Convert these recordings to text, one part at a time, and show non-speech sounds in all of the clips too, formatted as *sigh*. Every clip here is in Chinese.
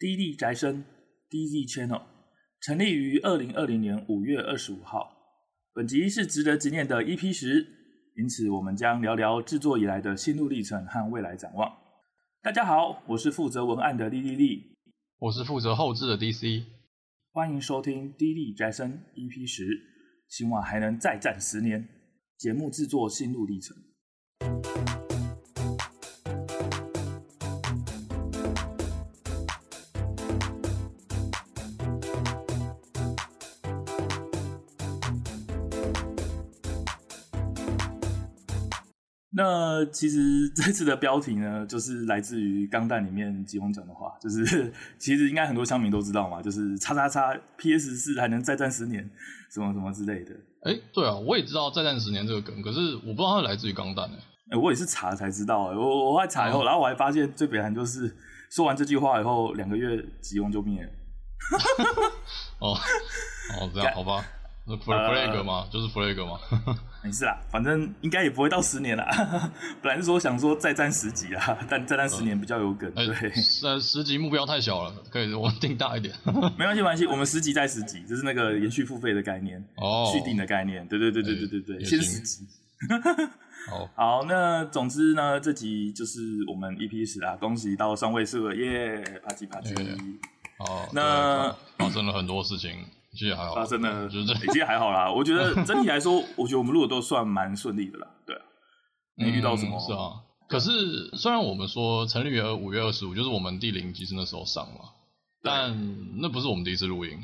D 宅生 DZ Channel 成立于二零二零年五月二十五号。本集是值得纪念的 EP 十，因此我们将聊聊制作以来的心路历程和未来展望。大家好，我是负责文案的莉莉莉，我是负责后置的 DC。欢迎收听 D 宅生 EP 十，希望还能再战十年。节目制作心路历程。那其实 *laughs* 这次的标题呢，就是来自于《钢弹》里面吉翁讲的话，就是 *laughs* 其实应该很多乡民都知道嘛，就是叉叉叉 PS 四还能再战十年，什么什么之类的。哎、欸，对啊，我也知道再战十年这个梗，可是我不知道它来自于《钢弹》哎，我也是查才知道，我我还查以后，嗯、然后我还发现最北韩就是说完这句话以后，两个月吉翁就灭了。*laughs* 哦，哦，这样好吧。flag 吗？呃、就是 flag 吗？没事啦，反正应该也不会到十年啦。*laughs* 本来是说想说再战十集啦，但再战十年比较有梗。呃、对，呃，十集目标太小了，可以我们定大一点。*laughs* 没关系，没关系，我们十集再十集，就是那个延续付费的概念哦，续订的概念。对对对对对对对，先十集。好，*laughs* 好，那总之呢，这集就是我们 EP 十啊，恭喜到双位数了耶，啪叽啪叽。哦，那发生了很多事情。其实还好，发生了，就是其实还好啦。我觉得 *laughs* 整体来说，我觉得我们录的都算蛮顺利的啦。对啊，没遇到什么、嗯。是啊，可是虽然我们说成立于五月二十五，就是我们第零集是那时候上嘛，但那不是我们第一次录音，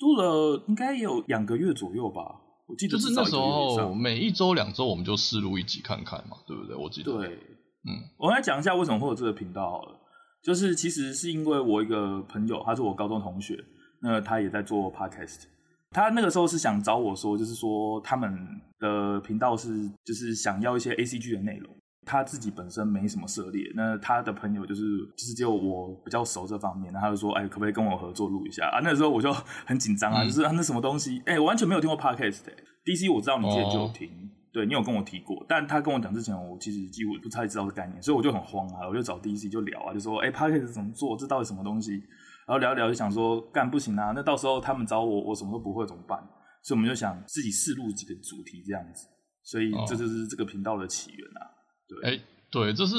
录了应该也有两个月左右吧。我记得就是那时候每一周两周我们就试录一集看看嘛，对不对？我记得。对，嗯，我来讲一下为什么会有这个频道好了，就是其实是因为我一个朋友，他是我高中同学。那他也在做 podcast，他那个时候是想找我说，就是说他们的频道是就是想要一些 ACG 的内容，他自己本身没什么涉猎，那他的朋友就是就是只有我比较熟这方面，那他就说，哎，可不可以跟我合作录一下啊？那个时候我就 *laughs* 很紧张啊，嗯、就是啊，那什么东西，哎，我完全没有听过 podcast 的，DC 我知道你之前就有听，哦、对你有跟我提过，但他跟我讲之前，我其实几乎不太知道这概念，所以我就很慌啊，我就找 DC 就聊啊，就说，哎，podcast 怎么做？这到底什么东西？然后聊一聊就想说，干不行啊，那到时候他们找我，我什么都不会怎么办？所以我们就想自己试录几个主题这样子，所以这就是这个频道的起源啊。对，哎，对，这是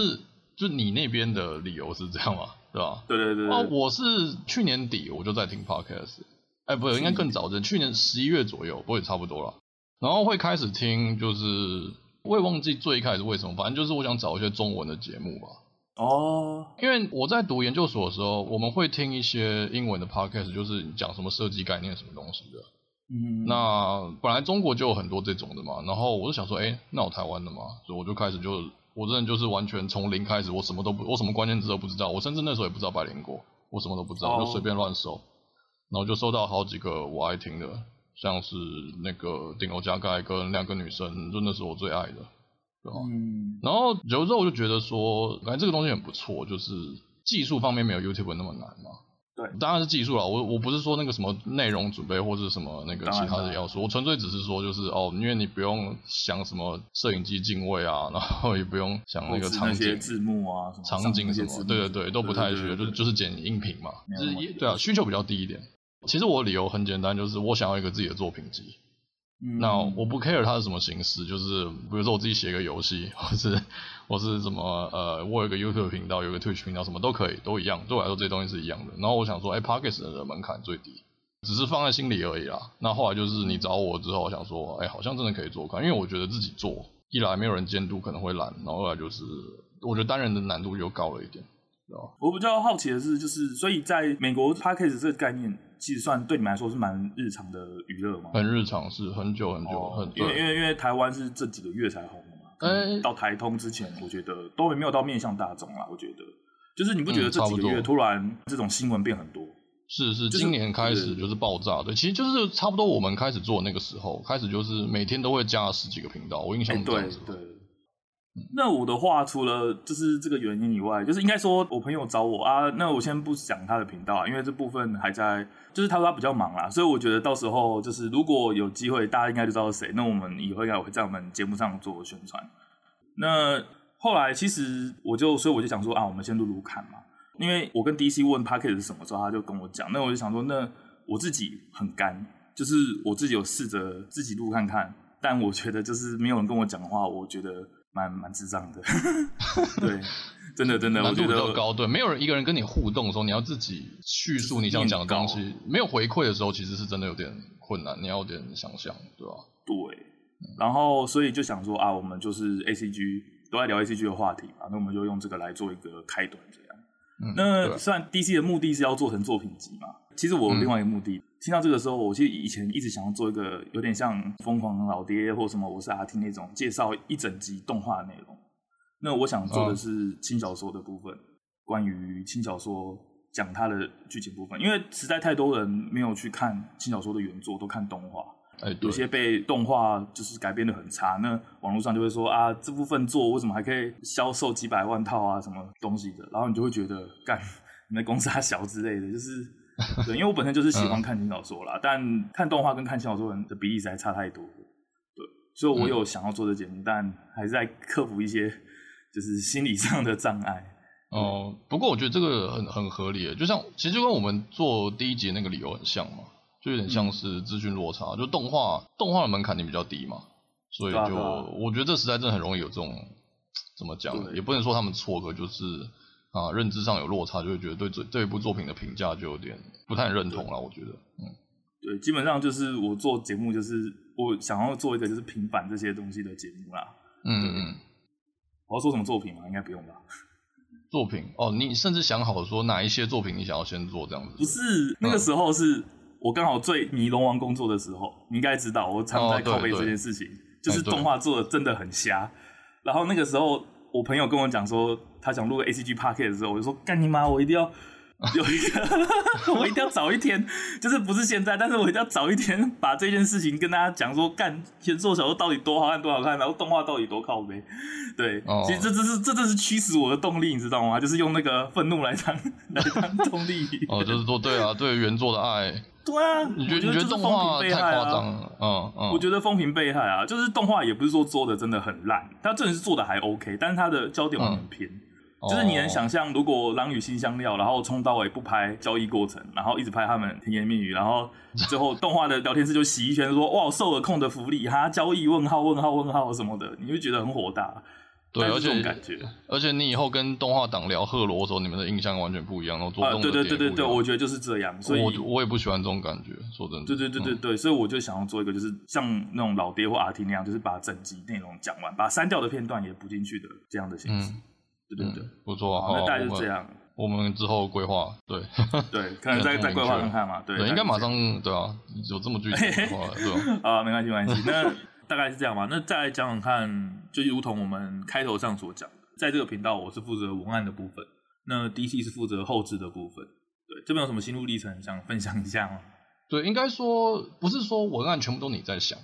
就你那边的理由是这样吗？对吧？对对对对。哦，我是去年底我就在听 podcast，哎，不是，应该更早的，去年十一月左右，不过也差不多了。然后会开始听，就是我也忘记最一开始为什么，反正就是我想找一些中文的节目吧。哦，因为我在读研究所的时候，我们会听一些英文的 podcast，就是讲什么设计概念什么东西的。嗯，那本来中国就有很多这种的嘛，然后我就想说，哎，那我台湾的嘛，所以我就开始就，我真的就是完全从零开始，我什么都不，我什么关键字都不知道，我甚至那时候也不知道百灵果，我什么都不知道，就随便乱搜，然后就搜到好几个我爱听的，像是那个顶楼加盖跟两个女生，就那是我最爱的。嗯，然后有时候我就觉得说，感觉这个东西很不错，就是技术方面没有 YouTube 那么难嘛。对，当然是技术了。我我不是说那个什么内容准备或者什么那个其他的要素，我纯粹只是说就是哦，因为你不用想什么摄影机镜位啊，然后也不用想那个场景字幕啊，场景什么，对对对，都不太需要，就是就是剪音频嘛，就是对啊，需求比较低一点。其实我理由很简单，就是我想要一个自己的作品集。那我不 care 它是什么形式，就是比如说我自己写一个游戏，或是我是什么呃，我有一个 YouTube 频道，有一个 Twitch 频道，什么都可以，都一样。对我来说这些东西是一样的。然后我想说，哎，Podcast 的门槛最低，只是放在心里而已啦。那后来就是你找我之后，我想说，哎，好像真的可以做看，因为我觉得自己做，一来没有人监督可能会懒，然后二来就是我觉得单人的难度又高了一点。我比较好奇的是，就是所以在美国 Podcast 这个概念。其实算对你们来说是蛮日常的娱乐吗？很日常，是很久很久，哦、很因为因为因为台湾是这几个月才红的嘛。哎，到台通之前，我觉得都没有到面向大众啦。我觉得，就是你不觉得这几个月突然这种新闻变很多？是是，今年开始就是爆炸的。其实就是差不多我们开始做那个时候，开始就是每天都会加十几个频道。我印象中、欸、对。对那我的话，除了就是这个原因以外，就是应该说我朋友找我啊，那我先不讲他的频道啊，因为这部分还在，就是他说他比较忙啦，所以我觉得到时候就是如果有机会，大家应该就知道是谁。那我们以后应该会在我们节目上做宣传。那后来其实我就，所以我就想说啊，我们先录录看嘛。因为我跟 DC 问 Podcast 是什么时候，他就跟我讲，那我就想说，那我自己很干，就是我自己有试着自己录看看，但我觉得就是没有人跟我讲的话，我觉得蛮蛮智障的。*laughs* 对，真的真的，我觉得难度比较高，对，没有人一个人跟你互动的时候，你要自己叙述你想讲的东西，没有回馈的时候，其实是真的有点困难，你要有点想象，对吧？对，然后所以就想说啊，我们就是 ACG 都在聊 ACG 的话题嘛，那我们就用这个来做一个开端，这样。嗯、那虽然 DC 的目的是要做成作品集嘛，其实我有另外一个目的。嗯、听到这个时候，我其实以前一直想要做一个有点像《疯狂老爹》或什么《我是阿听》那种介绍一整集动画的内容。那我想做的是轻小说的部分，哦、关于轻小说讲它的剧情部分，因为实在太多人没有去看轻小说的原作，都看动画。哎、有些被动画就是改编的很差，那网络上就会说啊，这部分做为什么还可以销售几百万套啊，什么东西的，然后你就会觉得干你的公司还小之类的，就是 *laughs* 对，因为我本身就是喜欢看轻小说啦，嗯、但看动画跟看轻小说人的比例实在差太多，对，所以我有想要做这节目，嗯、但还是在克服一些就是心理上的障碍。哦，不过我觉得这个很很合理，就像其实就跟我们做第一集那个理由很像嘛。就有点像是资讯落差，嗯、就动画动画的门槛你比较低嘛，所以就、啊、我觉得这时代真的很容易有这种怎么讲，对也不能说他们错，可就是啊认知上有落差，就会觉得对这这一部作品的评价就有点不太认同了。我觉得，嗯，对，基本上就是我做节目就是我想要做一个就是平反这些东西的节目啦。嗯嗯，我要说什么作品吗？应该不用吧。作品哦，你甚至想好说哪一些作品你想要先做这样子？不是，那个时候是。嗯我刚好最迷龙王工作的时候，你应该知道，我常在靠北这件事情，就是动画做的真的很瞎。然后那个时候，我朋友跟我讲说，他想录个 ACG Podcast 的时候，我就说干你妈，我一定要 *laughs* 有一个，我一定要早一天，就是不是现在，但是我一定要早一天，把这件事情跟大家讲说，干先做小说到底多好看，多好看，然后动画到底多靠背。对，其实这这是这这是驱使我的动力，你知道吗？就是用那个愤怒来当来当动力。*laughs* 哦，就是说对啊，*laughs* 对原作的爱。对啊，你觉得你觉得动画太夸张了？嗯嗯，我觉得风评被害啊，就是动画也不是说做的真的很烂，它真的是做的还 OK，但是它的焦点完全偏，就是你能想象，如果狼与辛香料，然后冲到尾不拍交易过程，然后一直拍他们甜言蜜语，然后最后动画的聊天室就洗一圈说哇，受了控的福利哈，交易问号问号问号什么的，你会觉得很火大。对，而且感觉，而且你以后跟动画党聊赫罗的时候，你们的印象完全不一样，然后做。对对对对对，我觉得就是这样。所以我我也不喜欢这种感觉，说真的。对对对对对，所以我就想要做一个，就是像那种老爹或阿提那样，就是把整集内容讲完，把删掉的片段也补进去的这样的形式。对对对，不错。好，那大概就这样。我们之后规划，对 *laughs* 对，可能再再规划看看嘛。对，应该马上对啊，有这么具体的话，对吧？啊，*laughs* 没关系没关系，那大概是这样吧。那再来讲讲看，就如同我们开头上所讲。在这个频道，我是负责文案的部分，那 DC 是负责后置的部分。对，这边有什么心路历程想分享一下吗？对，应该说不是说文案全部都你在想，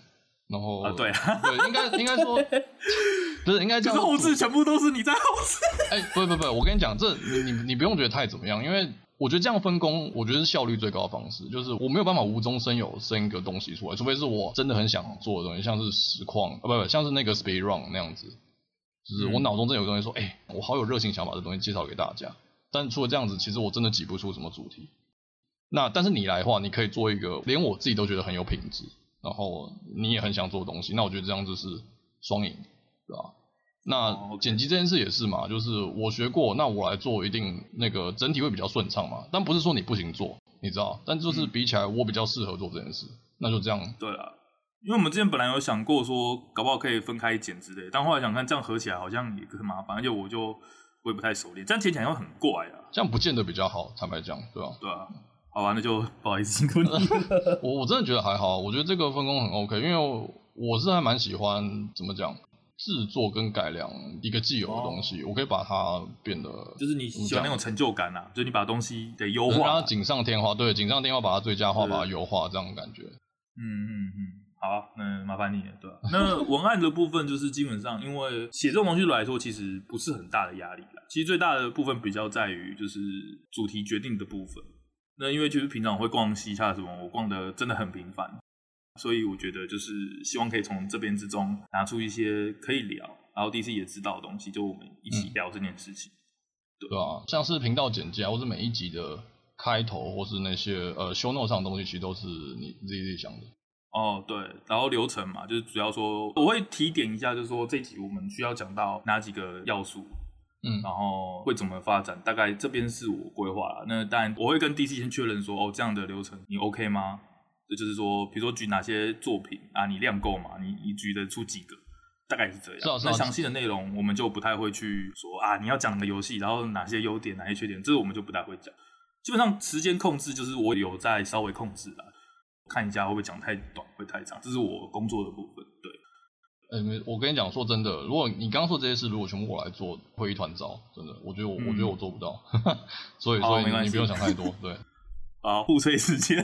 然后啊，对啊，对，应该应该说 *laughs* 不是应该就是，后置全部都是你在后置。哎，不不不，我跟你讲，这你你你不用觉得太怎么样，因为我觉得这样分工，我觉得是效率最高的方式。就是我没有办法无中生有生一个东西出来，除非是我真的很想做的东西，像是实况啊，不不，像是那个 Speed Run 那样子。就是我脑中真有个东西说，哎、欸，我好有热情，想把这东西介绍给大家。但除了这样子，其实我真的挤不出什么主题。那但是你来的话，你可以做一个连我自己都觉得很有品质，然后你也很想做的东西。那我觉得这样子是双赢，对吧？那剪辑这件事也是嘛，就是我学过，那我来做一定那个整体会比较顺畅嘛。但不是说你不行做，你知道？但就是比起来，我比较适合做这件事。那就这样。对啊。因为我们之前本来有想过说，搞不好可以分开剪之类，但后来想看这样合起来好像也很麻烦，而且我就我也不太熟练，这样剪起来会很怪啊。这样不见得比较好，坦白讲，对吧？对啊，好吧，那就不好意思辛苦你了。我 *laughs* 我真的觉得还好，我觉得这个分工很 OK，因为我是还蛮喜欢怎么讲制作跟改良一个既有的东西，哦、我可以把它变得就是你喜欢那种成就感啊，就是你把东西得优化，让它锦上添花，对，锦上添花把它最佳化，把它优化，这样的感觉。嗯嗯嗯。好，那麻烦你了，对吧？*laughs* 那文案的部分就是基本上，因为写这种东西来说，其实不是很大的压力啦。其实最大的部分比较在于就是主题决定的部分。那因为其实平常我会逛西洽什么，我逛的真的很频繁，所以我觉得就是希望可以从这边之中拿出一些可以聊，然后 DC 也知道的东西，就我们一起聊这件事情。嗯、对吧、啊？像是频道简介啊，或是每一集的开头，或是那些呃 show note 上的东西，其实都是你自己自己想的。哦，对，然后流程嘛，就是主要说我会提点一下，就是说这集我们需要讲到哪几个要素，嗯，然后会怎么发展，大概这边是我规划了。那当然我会跟 DC 先确认说，哦，这样的流程你 OK 吗？这就是说，比如说举哪些作品啊，你量够嘛？你你举得出几个？大概是这样。那详细的内容我们就不太会去说啊，你要讲哪个游戏，然后哪些优点，哪些缺点，这个我们就不太会讲。基本上时间控制就是我有在稍微控制的。看一下会不会讲太短，会太长，这是我工作的部分。对，嗯，我跟你讲，说真的，如果你刚刚说这些事，如果全部我来做，会一团糟。真的，我觉得我，嗯、我觉得我做不到。*laughs* 所以，所以你不用想太多。对。啊，互吹时间，*laughs*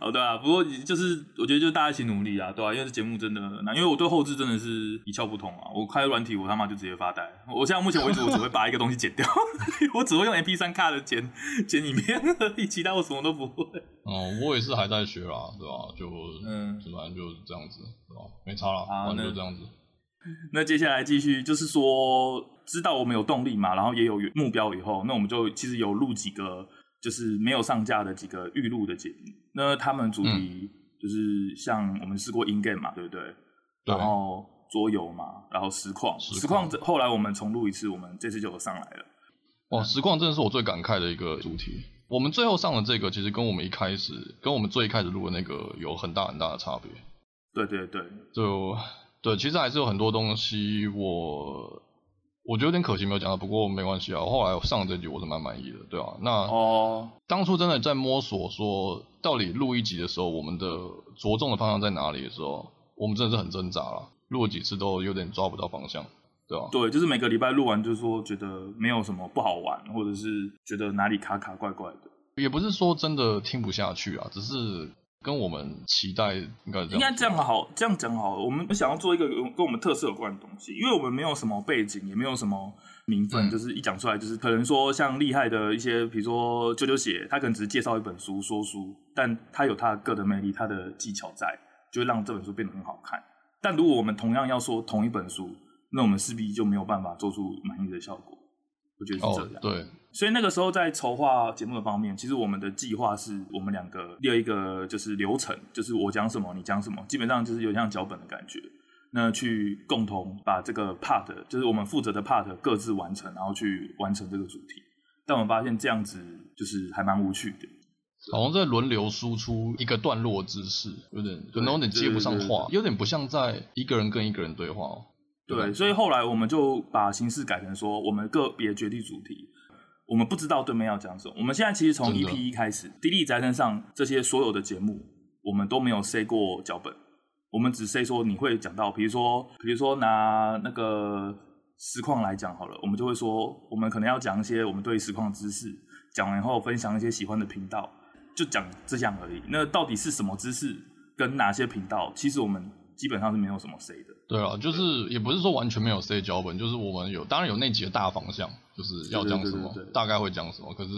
哦，对啊，不过就是我觉得就大家一起努力啊，对啊，因为这节目真的很难，因为我对后置真的是一窍不通啊，我开软体我他妈就直接发呆，我现在目前为止我只会把一个东西剪掉，*laughs* 我只会用 MP3 卡的剪剪影片而已，其他我什么都不会。哦，我也是还在学啦，对吧？就嗯，反正就是这样子，对吧？没差了，反正就这样子。*laughs* 那接下来继续就是说，知道我们有动力嘛，然后也有目标以后，那我们就其实有录几个。就是没有上架的几个预录的节目，那他们主题就是像我们试过 in game 嘛，对不对？对。然后桌游嘛，然后实况，实况后来我们重录一次，我们这次就有上来了。哇，实况真的是我最感慨的一个主题。我们最后上的这个，其实跟我们一开始，跟我们最一开始录的那个有很大很大的差别。对对对，就对，其实还是有很多东西我。我觉得有点可惜没有讲到，不过没关系啊。后来我上这集我是蛮满意的，对啊。那哦，当初真的在摸索说到底录一集的时候，我们的着重的方向在哪里的时候，我们真的是很挣扎了，录了几次都有点抓不到方向，对啊。对，就是每个礼拜录完，就是说觉得没有什么不好玩，或者是觉得哪里卡卡怪怪的。也不是说真的听不下去啊，只是。跟我们期待应该应该这样好，这样讲好了。我们想要做一个跟我们特色有关的东西，因为我们没有什么背景，也没有什么名分，嗯、就是一讲出来就是可能说像厉害的一些，比如说啾啾写，他可能只是介绍一本书说书，但他有他的个人魅力，他的技巧在，就会让这本书变得很好看。但如果我们同样要说同一本书，那我们势必就没有办法做出满意的效果。我觉得是这样。哦、对。所以那个时候在筹划节目的方面，其实我们的计划是我们两个列一个就是流程，就是我讲什么你讲什么，基本上就是有像脚本的感觉。那去共同把这个 part，就是我们负责的 part 各自完成，然后去完成这个主题。但我们发现这样子就是还蛮无趣的，好像在轮流输出一个段落知识，有点可能有点接不上话，有点不像在一个人跟一个人对话哦。对，对，所以后来我们就把形式改成说，我们个别决定主题。我们不知道对面要讲什么。我们现在其实从 EP 一开始，迪丽宅身上这些所有的节目，我们都没有 say 过脚本。我们只 say 说你会讲到，比如说，比如说拿那个实况来讲好了，我们就会说，我们可能要讲一些我们对实况知识，讲完后分享一些喜欢的频道，就讲这样而已。那到底是什么知识跟哪些频道？其实我们基本上是没有什么 C 的。对啊，就是也不是说完全没有 C 脚本，就是我们有，当然有那几个大方向。就是要讲什么，对对对对对，大概会讲什么，可是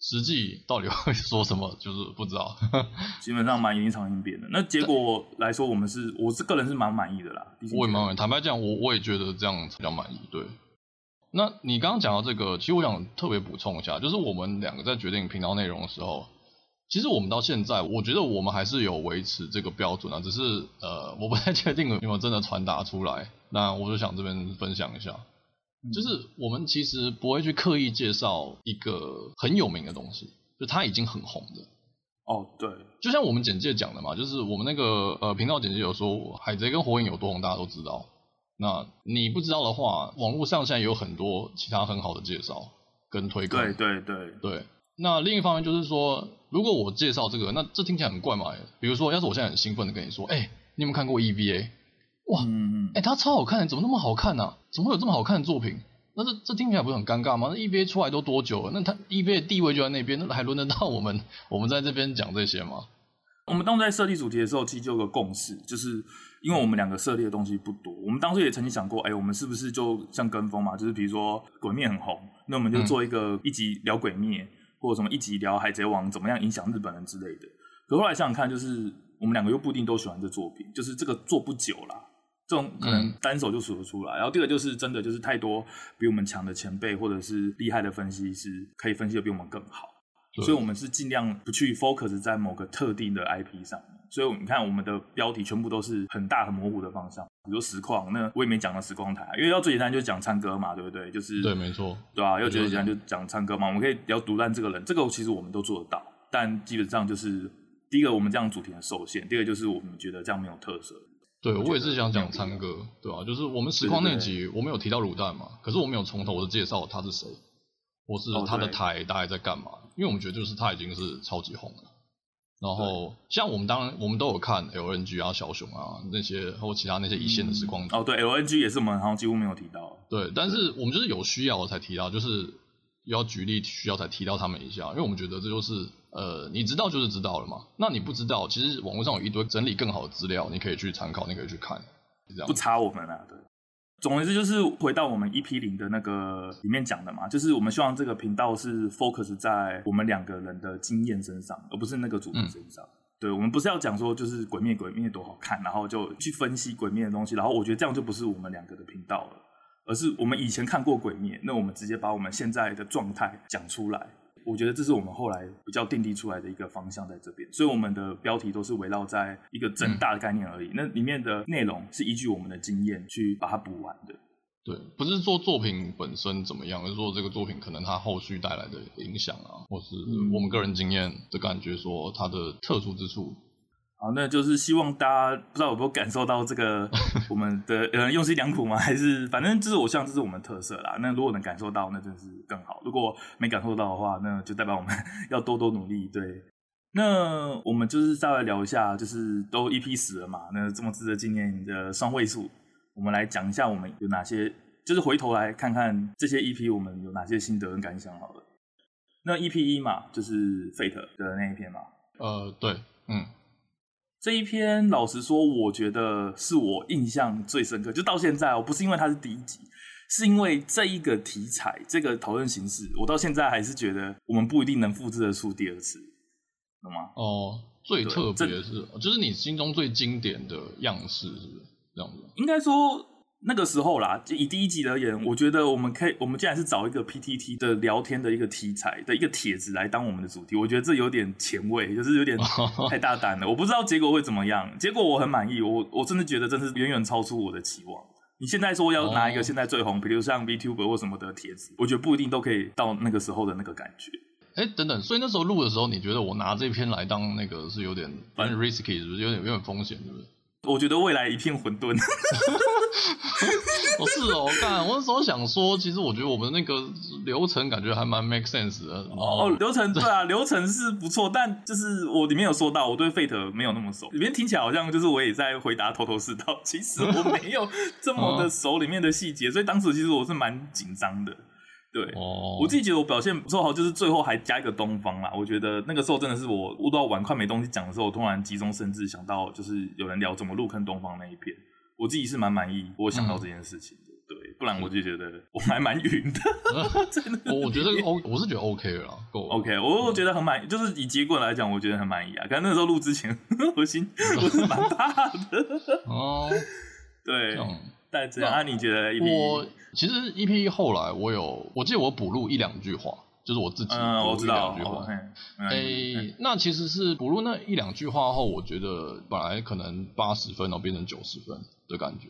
实际到底会说什么，*laughs* 就是不知道。*laughs* 基本上蛮临场应变的。那结果来说，我们是，我是个人是蛮满意的啦。我也蛮满意，坦白讲，我我也觉得这样比较满意。对。那你刚刚讲到这个，其实我想特别补充一下，就是我们两个在决定频道内容的时候，其实我们到现在，我觉得我们还是有维持这个标准啊，只是呃，我不太确定有没有真的传达出来。那我就想这边分享一下。就是我们其实不会去刻意介绍一个很有名的东西，就它已经很红的。哦，对，就像我们简介讲的嘛，就是我们那个呃频道简介有说海贼跟火影有多红，大家都知道。那你不知道的话，网络上现在有很多其他很好的介绍跟推广。对对对对。那另一方面就是说，如果我介绍这个，那这听起来很怪嘛。比如说，要是我现在很兴奋的跟你说，哎、欸，你有没有看过 EVA？哇，哎、嗯欸，它超好看的，怎么那么好看呢、啊？怎么会有这么好看的作品？那这这听起来不是很尴尬吗？那 EVA 出来都多久了？那它 EVA 的地位就在那边，那还轮得到我们 *laughs* 我们在这边讲这些吗？我们当时在设立主题的时候，其实就有个共识，就是因为我们两个设立的东西不多，我们当时也曾经想过，哎、欸，我们是不是就像跟风嘛？就是比如说鬼灭很红，那我们就做一个一集聊鬼灭，嗯、或者什么一集聊海贼王怎么样影响日本人之类的。可后来想想看，就是我们两个又不一定都喜欢这作品，就是这个做不久啦。这种可能单手就数得出来。嗯、然后第二个就是真的就是太多比我们强的前辈或者是厉害的分析师可以分析的比我们更好，所以我们是尽量不去 focus 在某个特定的 IP 上面。所以你看我们的标题全部都是很大很模糊的方向，比如实况，那我也没讲到实况台，因为要最简单就讲唱歌嘛，对不对？就是对，没错，对啊，要最简单就讲唱歌嘛，我们可以聊独占这个人，这个其实我们都做得到，但基本上就是第一个我们这样主题很受限，第二个就是我们觉得这样没有特色。对，我也是想讲唱歌，对啊，就是我们实况那集我们有提到卤蛋嘛，可是我没有从头的介绍他是谁，或是他的台大概在干嘛，因为我们觉得就是他已经是超级红了。然后像我们当然我们都有看 LNG 啊、小熊啊那些，或其他那些一线的时光、嗯。哦，对，LNG 也是我们好像几乎没有提到。对，但是我们就是有需要才提到，就是要举例需要才提到他们一下，因为我们觉得这就是呃，你知道就是知道了嘛。那你不知道，其实网络上有一堆整理更好的资料，你可以去参考，你可以去看，这样不差我们啊，对。总而言之，就是回到我们 EP 零的那个里面讲的嘛，就是我们希望这个频道是 focus 在我们两个人的经验身上，而不是那个主题身上。嗯、对，我们不是要讲说就是鬼灭鬼灭多好看，然后就去分析鬼灭的东西，然后我觉得这样就不是我们两个的频道了，而是我们以前看过鬼灭，那我们直接把我们现在的状态讲出来。我觉得这是我们后来比较定立出来的一个方向在这边，所以我们的标题都是围绕在一个整大的概念而已。嗯、那里面的内容是依据我们的经验去把它补完的。对，不是说作品本身怎么样，而是说这个作品可能它后续带来的影响啊，或是我们个人经验的感觉，说它的特殊之处。好，那就是希望大家不知道有没有感受到这个 *laughs* 我们的呃用心良苦吗？还是反正就是我希望这是我们特色啦。那如果能感受到，那真是更好；如果没感受到的话，那就代表我们 *laughs* 要多多努力。对，那我们就是再来聊一下，就是都一批死了嘛，那这么值得纪念的双位数，我们来讲一下我们有哪些，就是回头来看看这些 EP 我们有哪些心得跟感想好了。那 EP 一嘛，就是 Fate 的那一篇嘛。呃，对，嗯。这一篇，老实说，我觉得是我印象最深刻。就到现在，我不是因为它是第一集，是因为这一个题材、这个讨论形式，我到现在还是觉得我们不一定能复制得出第二次，懂吗？哦，最特别的是，就是你心中最经典的样式，是不是这样子？应该说。那个时候啦，就以第一集而言，我觉得我们可以，我们既然是找一个 PTT 的聊天的一个题材的一个帖子来当我们的主题，我觉得这有点前卫，就是有点 *laughs* 太大胆了。我不知道结果会怎么样，结果我很满意，我我真的觉得真是远远超出我的期望。你现在说要拿一个现在最红，比如像 VTuber 或什么的帖子，我觉得不一定都可以到那个时候的那个感觉。哎，等等，所以那时候录的时候，你觉得我拿这篇来当那个是有点反正 risky，是不是有点有点风险，是不是？我觉得未来一片混沌。*laughs* 哦，是哦，干，我那时候想说，其实我觉得我们那个流程感觉还蛮 make sense 的。哦，流程对啊，*laughs* 流程是不错，但就是我里面有说到，我对 Fate 没有那么熟，里面听起来好像就是我也在回答头头是道，其实我没有这么的熟里面的细节，所以当时其实我是蛮紧张的。对，哦，我自己觉得我表现不错，好，就是最后还加一个东方啦。我觉得那个时候真的是我悟到晚快没东西讲的时候，我突然急中生智想到，就是有人聊怎么入坑东方那一篇，我自己是蛮满意，我想到这件事情的。嗯、对，不然我就觉得我还蛮晕的。*laughs* 真的，我觉得 O，我是觉得 OK 了，够 OK。我我觉得很满意，就是以结果来讲，我觉得很满意啊。可能那个时候录之前，*laughs* 我心我是蛮怕的。哦，*laughs* 对。但这样，那你觉得 EP？我其实 EP 后来我有，我记得我补录一两句话，就是我自己补录一两句话。哎，那其实是补录那一两句话后，我觉得本来可能八十分，然后变成九十分的感觉。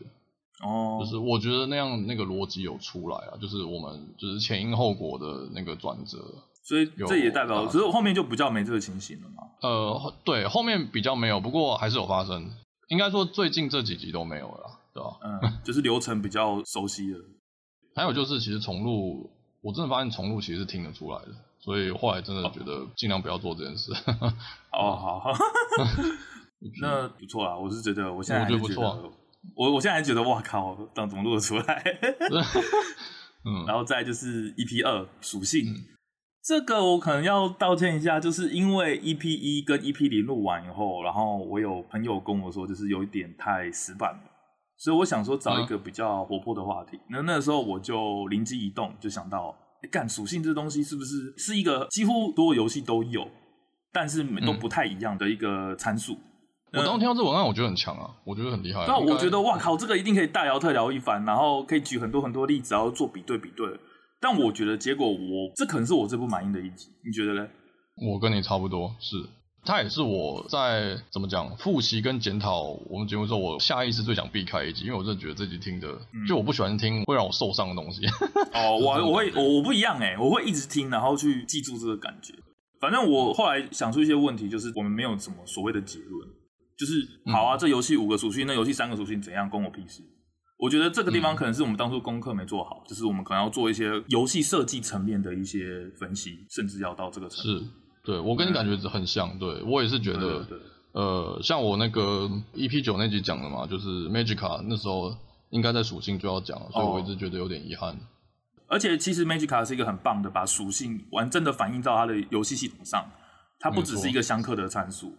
哦，就是我觉得那样那个逻辑有出来啊，就是我们就是前因后果的那个转折。所以这也代表，只是后面就比较没这个情形了嘛。呃，对，后面比较没有，不过还是有发生。应该说最近这几集都没有了。对吧？嗯，*laughs* 就是流程比较熟悉的。还有就是，其实重录，我真的发现重录其实是听得出来的，所以后来真的觉得尽量不要做这件事。*laughs* 哦，好好，*laughs* 那不错啦，我是觉得，我现在还是觉得，我觉得不错。我我现在还觉得，哇靠，当怎么录得出来？嗯，然后再就是 EP 二属性，嗯、这个我可能要道歉一下，就是因为 EP 一跟 EP 零录完以后，然后我有朋友跟我说，就是有一点太死板了。所以我想说找一个比较活泼的话题，那、嗯、那时候我就灵机一动，就想到，干、欸、属性这东西是不是是一个几乎所有游戏都有，但是都不太一样的一个参数？我当时听到这文案，我觉得很强啊，我觉得很厉害。对啊，应该我觉得哇靠，这个一定可以大聊特聊一番，然后可以举很多很多例子，然后做比对比对。但我觉得结果我这可能是我最不满意的一集，你觉得呢？我跟你差不多，是。它也是我在怎么讲复习跟检讨我们节目之后，我下意识最想避开一集，因为我真的觉得这集听的，嗯、就我不喜欢听会让我受伤的东西。*laughs* 哦，我我会我我不一样哎，我会一直听，然后去记住这个感觉。反正我后来想出一些问题，就是我们没有什么所谓的结论，就是好啊，嗯、这游戏五个属性，那游戏三个属性怎样，关我屁事。我觉得这个地方可能是我们当初功课没做好，嗯、就是我们可能要做一些游戏设计层面的一些分析，甚至要到这个程度。是。对，我跟你感觉很像，对，我也是觉得，呃，像我那个 EP 九那集讲的嘛，就是 Magica 那时候应该在属性就要讲了，所以我一直觉得有点遗憾。而且其实 Magica 是一个很棒的，把属性完整的反映到它的游戏系统上，它不只是一个相克的参数。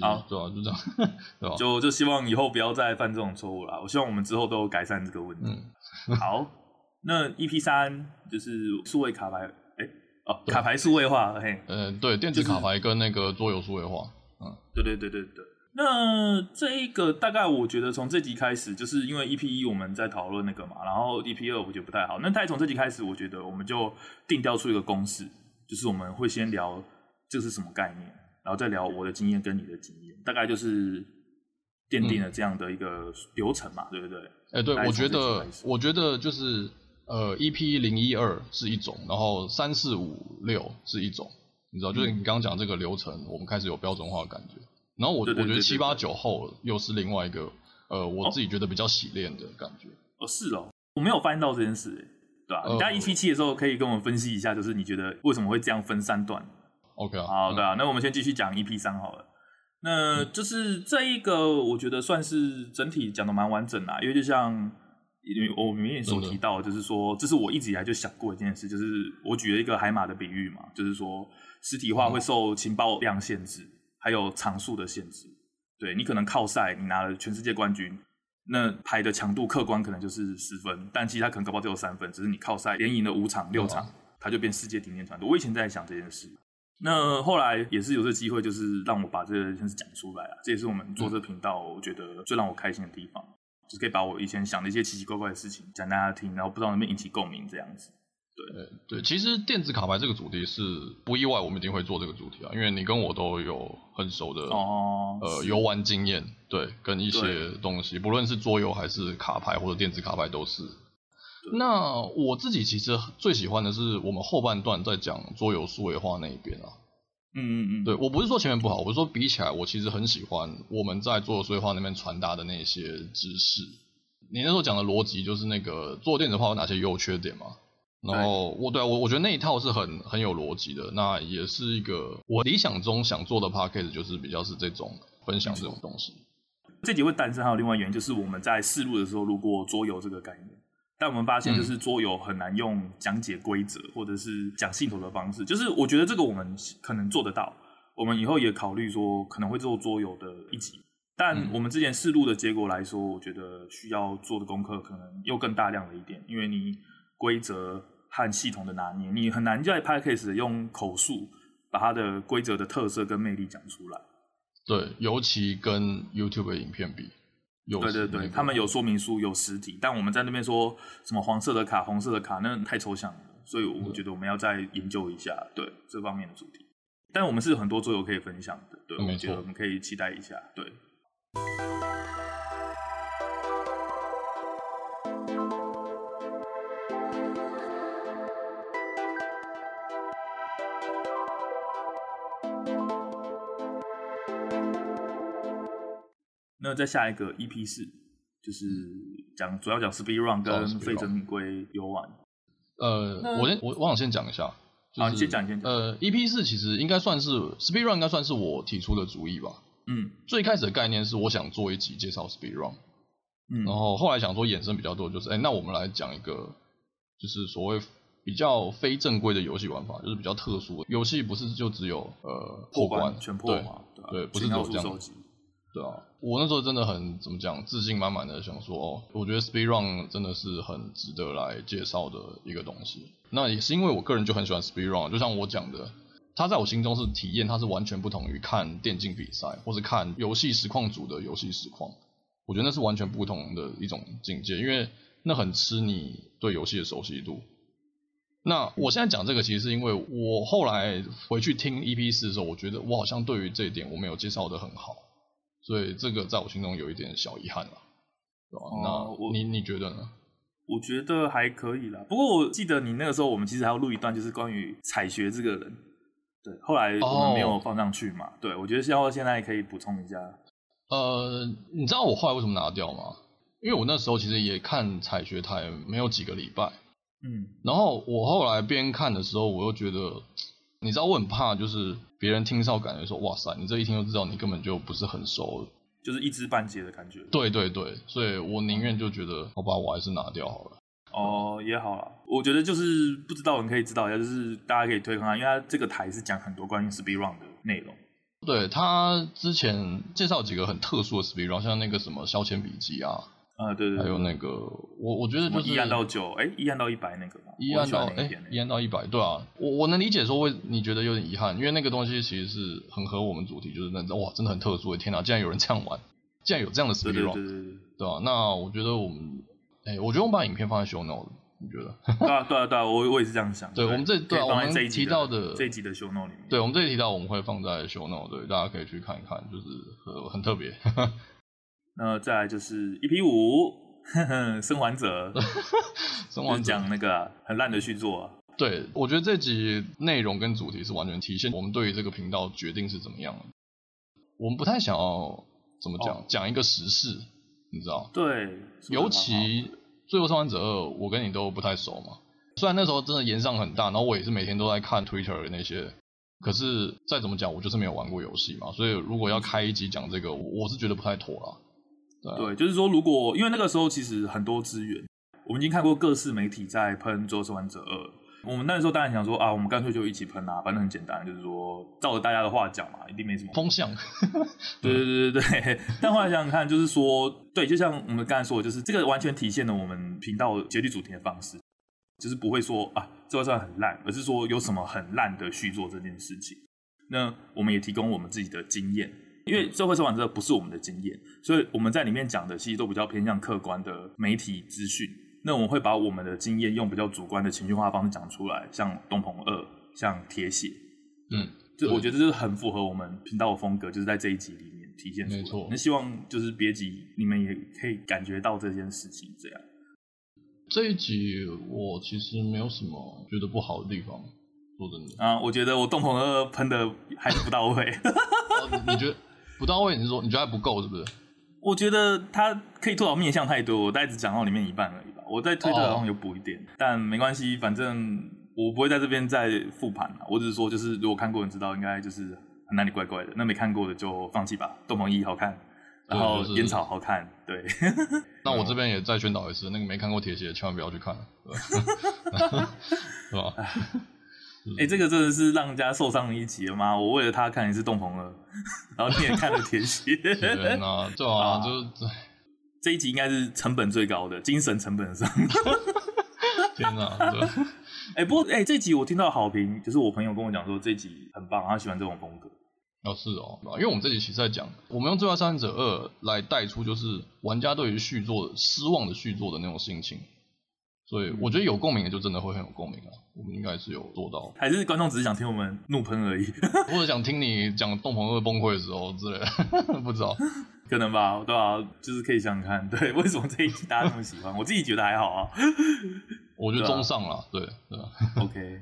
好，对啊，就这样，*laughs* 对吧？就就希望以后不要再犯这种错误了。我希望我们之后都有改善这个问题。嗯、好，那 EP 三就是数位卡牌。哦，卡牌数位化，嘿，呃，对，电子卡牌跟那个桌游数位化，嗯，对对对对对。那这一个大概我觉得从这集开始，就是因为 EP 一我们在讨论那个嘛，然后 EP 二我觉得不太好。那大概从这集开始，我觉得我们就定调出一个公式，就是我们会先聊这是什么概念，然后再聊我的经验跟你的经验，大概就是奠定了这样的一个流程嘛，嗯、对不对？哎、欸，对，我觉得，我觉得就是。呃，EP 零一二是一种，然后三四五六是一种，你知道，就是你刚刚讲这个流程，我们开始有标准化的感觉。然后我我觉得七八九后又是另外一个，呃，我自己觉得比较洗练的感觉。哦，是哦，我没有发现到这件事，对吧？你在 EP 七的时候可以跟我们分析一下，就是你觉得为什么会这样分三段？OK 啊，好，的啊，那我们先继续讲 EP 三好了。那就是这一个，我觉得算是整体讲的蛮完整的，因为就像。因为我明明所提到，就是说，这是我一直以来就想过一件事，就是我举了一个海马的比喻嘛，就是说，实体化会受情报量限制，还有场数的限制。对，你可能靠赛，你拿了全世界冠军，那牌的强度客观可能就是十分，但其实他可能搞不好只有三分，只是你靠赛连赢了五场六场，他就变世界顶尖团队。我以前在想这件事，那后来也是有这机会，就是让我把这件事讲出来啊，这也是我们做这频道，我觉得最让我开心的地方。就可以把我以前想的一些奇奇怪怪的事情讲大家听，然后不知道能不能引起共鸣这样子。对对，其实电子卡牌这个主题是不意外，我们一定会做这个主题啊，因为你跟我都有很熟的哦呃游玩经验，对，跟一些东西，不论是桌游还是卡牌或者电子卡牌都是。那我自己其实最喜欢的是我们后半段在讲桌游数位化那一边啊。嗯嗯嗯，对，我不是说前面不好，我是说比起来，我其实很喜欢我们在做数位化那边传达的那些知识。你那时候讲的逻辑就是那个做电子化有哪些优缺点嘛？然后我对啊，我我觉得那一套是很很有逻辑的。那也是一个我理想中想做的 p a c k a g e 就是比较是这种分享这种东西。这集会诞生还有另外原因，就是我们在试录的时候录过桌游这个概念。但我们发现，就是桌游很难用讲解规则或者是讲系统的方式。就是我觉得这个我们可能做得到，我们以后也考虑说可能会做桌游的一集。但我们之前试录的结果来说，我觉得需要做的功课可能又更大量了一点，因为你规则和系统的拿捏，你很难在 podcast 用口述把它的规则的特色跟魅力讲出来。对，尤其跟 YouTube 的影片比。对对对，他们有说明书，有实体，但我们在那边说什么黄色的卡、红色的卡，那太抽象了，所以我觉得我们要再研究一下，对这方面的主题。但我们是有很多桌游可以分享的，对，我觉得我们可以期待一下，对。那再下一个 EP 四，就是讲主要讲 Speed Run 跟费正规游玩。呃，我先我我想先讲一下，好，你先讲，先讲。呃，EP 四其实应该算是 Speed Run，应该算是我提出的主意吧。嗯，最开始的概念是我想做一集介绍 Speed Run，嗯，然后后来想说衍生比较多，就是哎，那我们来讲一个，就是所谓比较非正规的游戏玩法，就是比较特殊的游戏，不是就只有呃破关全破嘛，对，不是只有这样。对啊，我那时候真的很怎么讲，自信满满的想说，哦，我觉得 Speed Run 真的是很值得来介绍的一个东西。那也是因为我个人就很喜欢 Speed Run，就像我讲的，它在我心中是体验，它是完全不同于看电竞比赛或者看游戏实况组的游戏实况。我觉得那是完全不同的一种境界，因为那很吃你对游戏的熟悉度。那我现在讲这个，其实是因为我后来回去听 EP 四的时候，我觉得我好像对于这一点我没有介绍的很好，所以这个在我心中有一点小遗憾了，那你你觉得呢？我觉得还可以啦。不过我记得你那个时候，我们其实还要录一段，就是关于采学这个人。对，后来我们没有放上去嘛。哦、对，我觉得现在现在可以补充一下。呃，你知道我后来为什么拿掉吗？因为我那时候其实也看采学台没有几个礼拜。嗯。然后我后来边看的时候，我又觉得，你知道我很怕，就是别人听到感觉说，哇塞，你这一听就知道你根本就不是很熟，就是一知半解的感觉。对对对，所以我宁愿就觉得，好吧，我还是拿掉好了。哦，也好啦。我觉得就是不知道人可以知道一下，就是大家可以推看看，因为它这个台是讲很多关于 speed run 的内容。对，他之前介绍几个很特殊的 speed run，像那个什么消遣笔记啊，啊对，对对，还有那个我我觉得就是一按到九，哎，一按到一百那个嘛，一按到哎一按到一百，对啊，我我能理解说为你觉得有点遗憾，因为那个东西其实是很合我们主题，就是那种哇真的很特殊的，天哪，竟然有人这样玩，*laughs* 竟然有这样的 speed run，对对对，对，对啊，那我觉得我们哎，我觉得我们把影片放在 show note。你觉得？对啊，对啊，对啊，我我也是这样想。对，我们这对我们提到的这一集的 show note 里面，对，我们这一提到我们会放在 show note，对，大家可以去看一看，就是很很特别。那再来就是 EP 五，生还者，*laughs* 生还者讲那个很烂的续作。对，我觉得这集内容跟主题是完全体现我们对于这个频道决定是怎么样的。我们不太想要怎么讲，讲一个时事，你知道？对，尤其。最后生还者二，我跟你都不太熟嘛。虽然那时候真的炎上很大，然后我也是每天都在看 Twitter 的那些，可是再怎么讲，我就是没有玩过游戏嘛。所以如果要开一集讲这个，我是觉得不太妥了。对，对，就是说，如果因为那个时候其实很多资源，我们已经看过各式媒体在喷最后生还者二。我们那时候当然想说啊，我们干脆就一起喷啊，反正很简单，就是说照着大家的话讲嘛，一定没什么风向。对对对对对。*laughs* 但后来想想看，就是说，对，就像我们刚才说的，就是这个完全体现了我们频道结局主题的方式，就是不会说啊，这个算很烂，而是说有什么很烂的续作这件事情。那我们也提供我们自己的经验，因为社会生还者不是我们的经验，所以我们在里面讲的其实都比较偏向客观的媒体资讯。那我们会把我们的经验用比较主观的情绪化的方式讲出来，像东鹏二，像铁血，嗯，就我觉得这是很符合我们频道的风格，就是在这一集里面体现出来。没错，那希望就是别集你们也可以感觉到这件事情这样。这一集我其实没有什么觉得不好的地方，说真的啊，我觉得我东鹏二喷的还是不到位。哦，你觉得不到位？你是说你觉得还不够是不是？我觉得它可以做到面向太多，我大概只讲到里面一半而已吧。我在推特好像有补一点，oh. 但没关系，反正我不会在这边再复盘了。我只是说，就是如果看过的人知道，应该就是哪里怪怪的。那没看过的就放弃吧。东鹏一好看，然后烟草好看，对。*laughs* 那我这边也再宣导一次，那个没看过铁血，千万不要去看，*laughs* 是吧？哎、欸，这个真的是让人家受伤的一集了吗？我为了他看一次东鹏二，然后你也看了铁血，*laughs* 啊对啊，就 *laughs* 是。这一集应该是成本最高的，精神成本上。*laughs* 天哪！哎、欸，不过哎、欸，这一集我听到好评，就是我朋友跟我讲说这一集很棒，他喜欢这种风格。哦，是哦，因为我们这集其实在讲，我们用《最后生还者二》来带出就是玩家对于续作失望的续作的那种心情，所以我觉得有共鸣的就真的会很有共鸣啊。我们应该是有做到，还是观众只是想听我们怒喷而已，或者想听你讲洞朋二崩溃的时候之类的，*laughs* 不知道。*laughs* 可能吧，对啊，就是可以想想看，对，为什么这一集大家这么喜欢？我自己觉得还好啊，*laughs* 我觉得中上了，对，对吧？OK，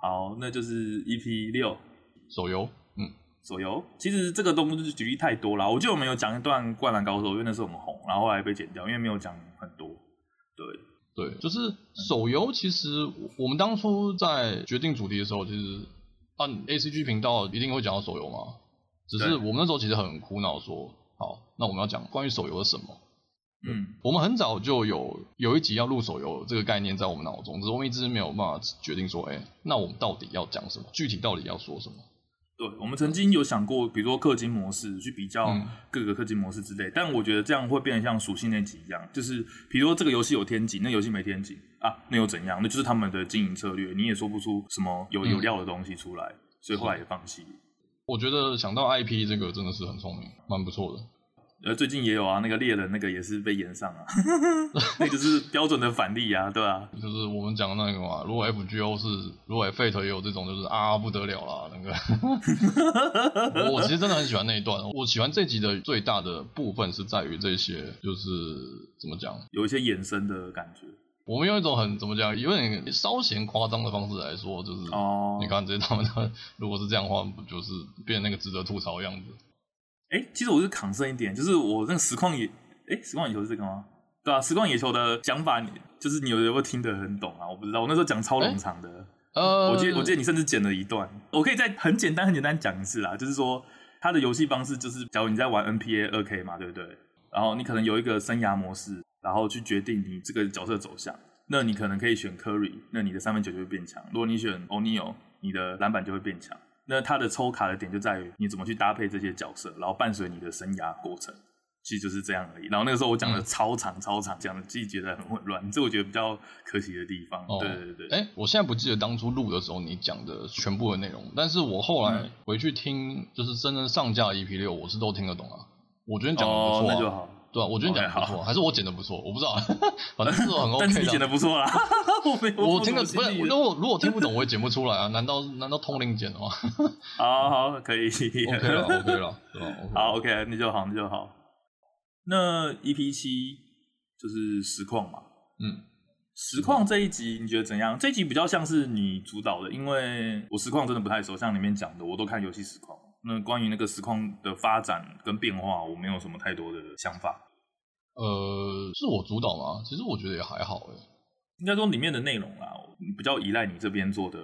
好，那就是 EP 六手游，嗯，手游，其实这个东西举例太多了，我记得我们有讲一段《灌篮高手》，因为那时候很红，然后后来被剪掉，因为没有讲很多，对，对，就是手游，其实我们当初在决定主题的时候，其实按 ACG 频道一定会讲到手游嘛，只是我们那时候其实很苦恼说。好，那我们要讲关于手游的什么？嗯，我们很早就有有一集要录手游这个概念在我们脑中，只是我们一直没有办法决定说，哎、欸，那我们到底要讲什么？具体到底要说什么？对，我们曾经有想过，比如说氪金模式去比较各个氪金模式之类，嗯、但我觉得这样会变得像属性那集一样，就是比如说这个游戏有天井，那游戏没天井啊，那又怎样？那就是他们的经营策略，你也说不出什么有有料的东西出来。嗯所以后来也放弃。我觉得想到 IP 这个真的是很聪明，蛮不错的。呃，最近也有啊，那个猎人那个也是被炎上啊，*laughs* *laughs* 那就是标准的反例啊，对啊，就是我们讲的那个嘛，如果 FGO 是，如果 Fate 也有这种，就是啊不得了啦，那个。*laughs* 我我其实真的很喜欢那一段，我喜欢这集的最大的部分是在于这些，就是怎么讲，有一些衍生的感觉。我们用一种很怎么讲，有点稍显夸张的方式来说，就是哦，你看这些他们的，如果是这样的话，不就是变那个值得吐槽的样子？哎、欸，其实我是抗生一点，就是我那个实况野，哎、欸，实况野球是这个吗？对啊，实况野球的讲法，就是你有没有听得很懂啊？我不知道，我那时候讲超冗长的，欸、呃，我记得我记得你甚至剪了一段，我可以再很简单很简单讲一次啦，就是说它的游戏方式就是，假如你在玩 NPA 二 K 嘛，对不对？然后你可能有一个生涯模式，然后去决定你这个角色走向，那你可能可以选 Curry，那你的三分球就会变强；如果你选 O'Neal，你的篮板就会变强。那它的抽卡的点就在于你怎么去搭配这些角色，然后伴随你的生涯过程，其实就是这样而已。然后那个时候我讲的超长超长，讲的自己觉得很混乱，这我觉得比较可惜的地方。哦、对对对。哎、欸，我现在不记得当初录的时候你讲的全部的内容，但是我后来回去听，就是真正上架 EP 六，我是都听得懂啊。我觉得讲的不错、啊哦，那就好。对啊，我觉得你讲的不错，还是我剪的不错，我不知道，*laughs* 反正是很 OK 的。但是你剪的不错啦，我没有。我听得不是，如果如果听不懂，我也剪不出来啊？*laughs* 难道难道通灵剪的吗？好 *laughs* 好，可以，OK 了，OK 了，对吧？好，OK，那就好，那就好。那 EP 七就是实况嘛，嗯，实况这一集你觉得怎样？这一集比较像是你主导的，因为我实况真的不太熟，像里面讲的，我都看游戏实况。那关于那个实况的发展跟变化，我没有什么太多的想法。呃，是我主导吗？其实我觉得也还好诶。应该说里面的内容啊，比较依赖你这边做的。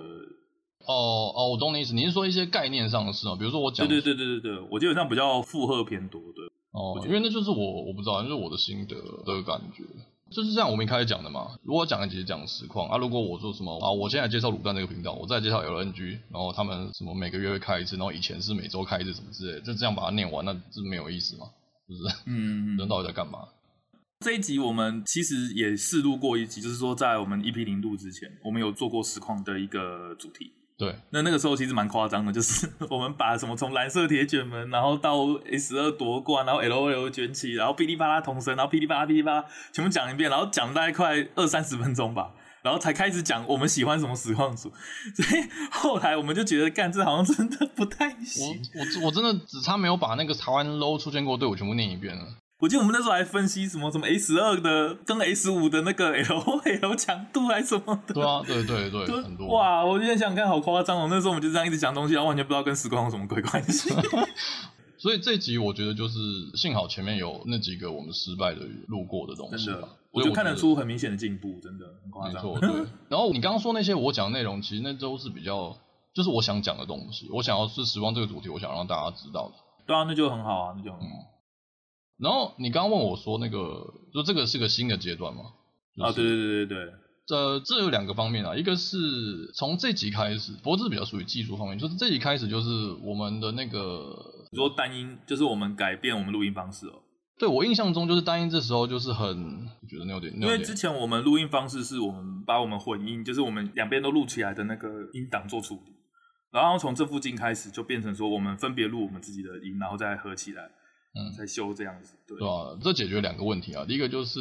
哦哦，我懂你意思。你是说一些概念上的事啊？比如说我讲。对对对对对对，我基本上比较负荷偏多的。哦，因为那就是我我不知道，那就是我的心得的感觉。就是像我们一开始讲的嘛，如果讲一集讲实况啊，如果我说什么啊，我现在介绍卤蛋这个频道，我再介绍 LNG，然后他们什么每个月会开一次，然后以前是每周开一次什么之类的，就这样把它念完，那是没有意思嘛？是不是？嗯，*laughs* 人到底在干嘛？这一集我们其实也试录过一集，就是说在我们 EP 零度之前，我们有做过实况的一个主题。对，那那个时候其实蛮夸张的，就是 *laughs* 我们把什么从蓝色铁卷门，然后到 S 二夺冠，然后 LOL 卷起，然后噼里啪啦同声，然后噼里啪啦噼里啪啦全部讲一遍，然后讲大概快二三十分钟吧，然后才开始讲我们喜欢什么实况组，所以后来我们就觉得干这好像真的不太行。我我我真的只差没有把那个台湾 low 出现过队伍全部念一遍了。我记得我们那时候还分析什么什么 S 二的跟 S 五的那个 *laughs* L L 强度还是什么的。对啊，对对对，很多。哇，我现在想想看，好夸张哦！那时候我们就这样一直讲东西，然后完全不知道跟时光有什么鬼关系。*laughs* 所以这集我觉得就是幸好前面有那几个我们失败的路过的东西。我就看得出很明显的进步，真的很夸张。没错，对。*laughs* 然后你刚刚说那些我讲的内容，其实那都是比较就是我想讲的东西，我想要是时光这个主题，我想让大家知道的。对啊，那就很好啊，那就很好。嗯然后你刚刚问我说，那个就这个是个新的阶段吗？就是、啊，对对对对对。这这有两个方面啊，一个是从这集开始，不过这是比较属于技术方面，就是这集开始就是我们的那个，你说单音，就是我们改变我们录音方式哦。对，我印象中就是单音这时候就是很，我觉得有点，因为之前我们录音方式是我们把我们混音，就是我们两边都录起来的那个音档做处理，然后从这附近开始就变成说我们分别录我们自己的音，然后再合起来。嗯，才修这样子，对，对啊，这解决两个问题啊。第一个就是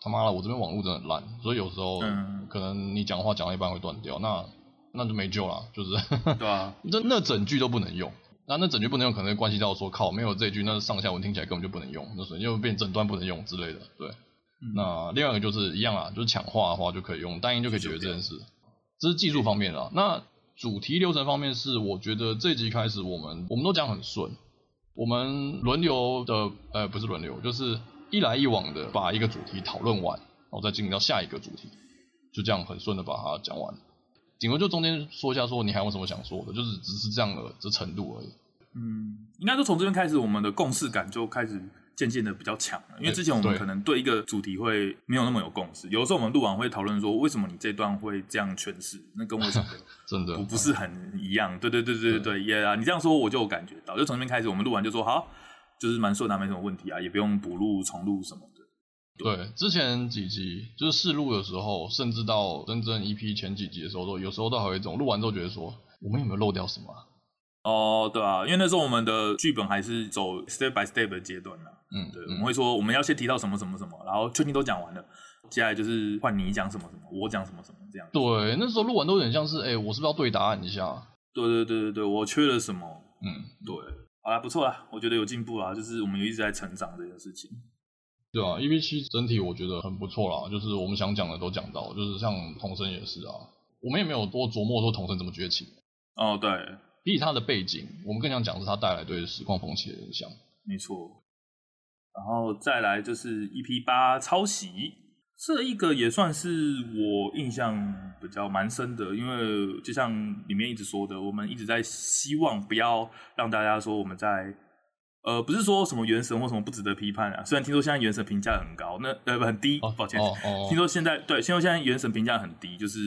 他妈的，我这边网络真的很烂，所以有时候可能你讲话讲到一半会断掉，那那就没救了，就是对啊，*laughs* 那那整句都不能用，那那整句不能用，可能关系到说靠，没有这句，那上下文听起来根本就不能用，那所以就变整段不能用之类的，对。嗯、那另外一个就是一样啊，就是抢话的话就可以用单音就可以解决这件事，这是技术方面的。那主题流程方面是，我觉得这集开始我们我们都讲很顺。我们轮流的，呃，不是轮流，就是一来一往的把一个主题讨论完，然后再进行到下一个主题，就这样很顺的把它讲完。顶多就中间说一下，说你还有什么想说的，就是只是这样的这程度而已。嗯，应该说从这边开始，我们的共识感就开始。渐渐的比较强了，因为之前我们可能对一个主题会没有那么有共识，有的时候我们录完会讨论说，为什么你这段会这样诠释，那跟我想的真的不不是很一样。对对对对对对，也啊，你这样说我就有感觉到，就从那边开始，我们录完就说好，就是蛮顺的，没什么问题啊，也不用补录重录什么的。对，对，之前几集就是试录的时候，甚至到真正 EP 前几集的时候，都有时候都还有一种录完之后觉得说。我们有没有漏掉什么、啊？哦，对啊，因为那时候我们的剧本还是走 step by step 的阶段呢。嗯，对，我们会说我们要先提到什么什么什么，然后确定都讲完了，接下来就是换你讲什么什么，我讲什么什么这样。对，那时候录完都有点像是，哎，我是不是要对答案一下？对对对对对，我缺了什么？嗯，对，好啦，不错啦，我觉得有进步啦，就是我们有一直在成长这件事情。对啊，EP 七整体我觉得很不错啦，就是我们想讲的都讲到，就是像童声也是啊，我们也没有多琢磨说童声怎么崛起。哦，对，比起他的背景，我们更想讲是他带来对实况风气的影响。没错，然后再来就是 EP 八抄袭，这一个也算是我印象比较蛮深的，因为就像里面一直说的，我们一直在希望不要让大家说我们在。呃，不是说什么原神或什么不值得批判啊。虽然听说现在原神评价很高，那呃不很低，哦、抱歉。哦哦、听说现在对，听说现在原神评价很低，就是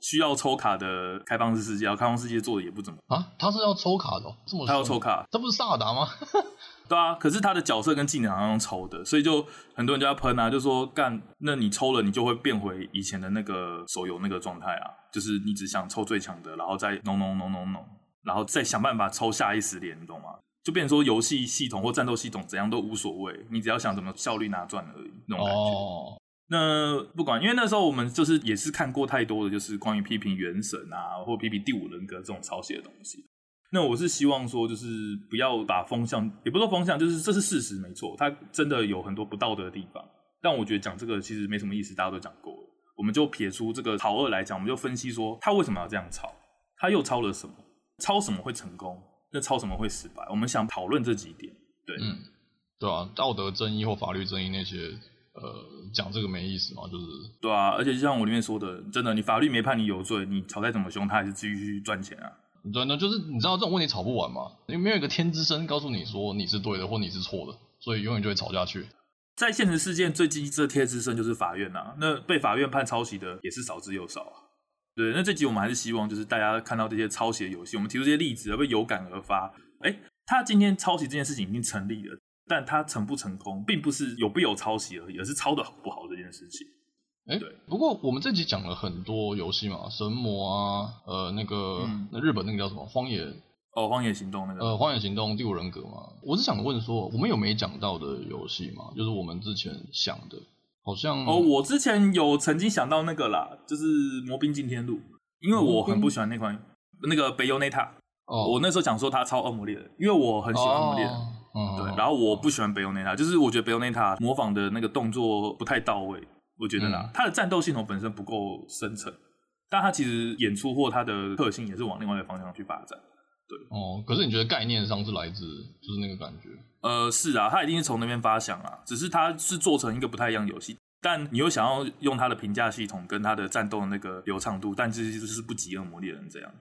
需要抽卡的开放式世界，开放世界做的也不怎么啊。他是要抽卡的、哦，这么他要抽卡，这不是萨尔达吗？*laughs* 对啊，可是他的角色跟技能好像用抽的，所以就很多人就要喷啊，就说干，那你抽了你就会变回以前的那个手游那个状态啊，就是你只想抽最强的，然后再弄弄弄弄弄，然后再想办法抽下一十连，你懂吗？就变成说游戏系统或战斗系统怎样都无所谓，你只要想怎么效率拿赚而已那种感觉。Oh. 那不管，因为那时候我们就是也是看过太多的就是关于批评原神啊，或批评第五人格这种抄袭的东西。那我是希望说，就是不要把风向，也不说风向，就是这是事实没错，它真的有很多不道德的地方。但我觉得讲这个其实没什么意思，大家都讲过了。我们就撇出这个好恶来讲，我们就分析说他为什么要这样抄，他又抄了什么，抄什么会成功。那抄什么会失败？我们想讨论这几点，对，嗯，对啊，道德争议或法律争议那些，呃，讲这个没意思嘛，就是，对啊，而且就像我里面说的，真的，你法律没判你有罪，你吵再怎么凶，他还是继续赚钱啊。对，那就是你知道这种问题吵不完嘛，因为没有一个天之声告诉你说你是对的或你是错的，所以永远就会吵下去。在现实世界最机智的天之声就是法院啊，那被法院判抄袭的也是少之又少啊。对，那这集我们还是希望，就是大家看到这些抄袭的游戏，我们提出这些例子，而会有感而发。哎，他今天抄袭这件事情已经成立了，但他成不成功，并不是有不有抄袭而已，而是抄的好不好这件事情。哎，对。不过我们这集讲了很多游戏嘛，神魔啊，呃，那个、嗯、那日本那个叫什么荒野？哦，荒野行动那个。呃，荒野行动第五人格嘛。我是想问说，我们有没讲到的游戏嘛？就是我们之前想的。好像哦，我之前有曾经想到那个啦，就是《魔兵惊天录》，因为我很不喜欢那款那个 Bayonetta。哦，我那时候想说他抄恶魔猎人，因为我很喜欢恶魔猎人。哦，对，然后我不喜欢 Bayonetta，就是我觉得 Bayonetta 模仿的那个动作不太到位，我觉得啦，他的战斗系统本身不够深层，但他其实演出或他的特性也是往另外一个方向去发展。对哦，可是你觉得概念上是来自就是那个感觉？呃，是啊，他一定是从那边发想啊，只是他是做成一个不太一样游戏，但你又想要用他的评价系统跟他的战斗的那个流畅度，但其实就是不及恶魔猎人这样。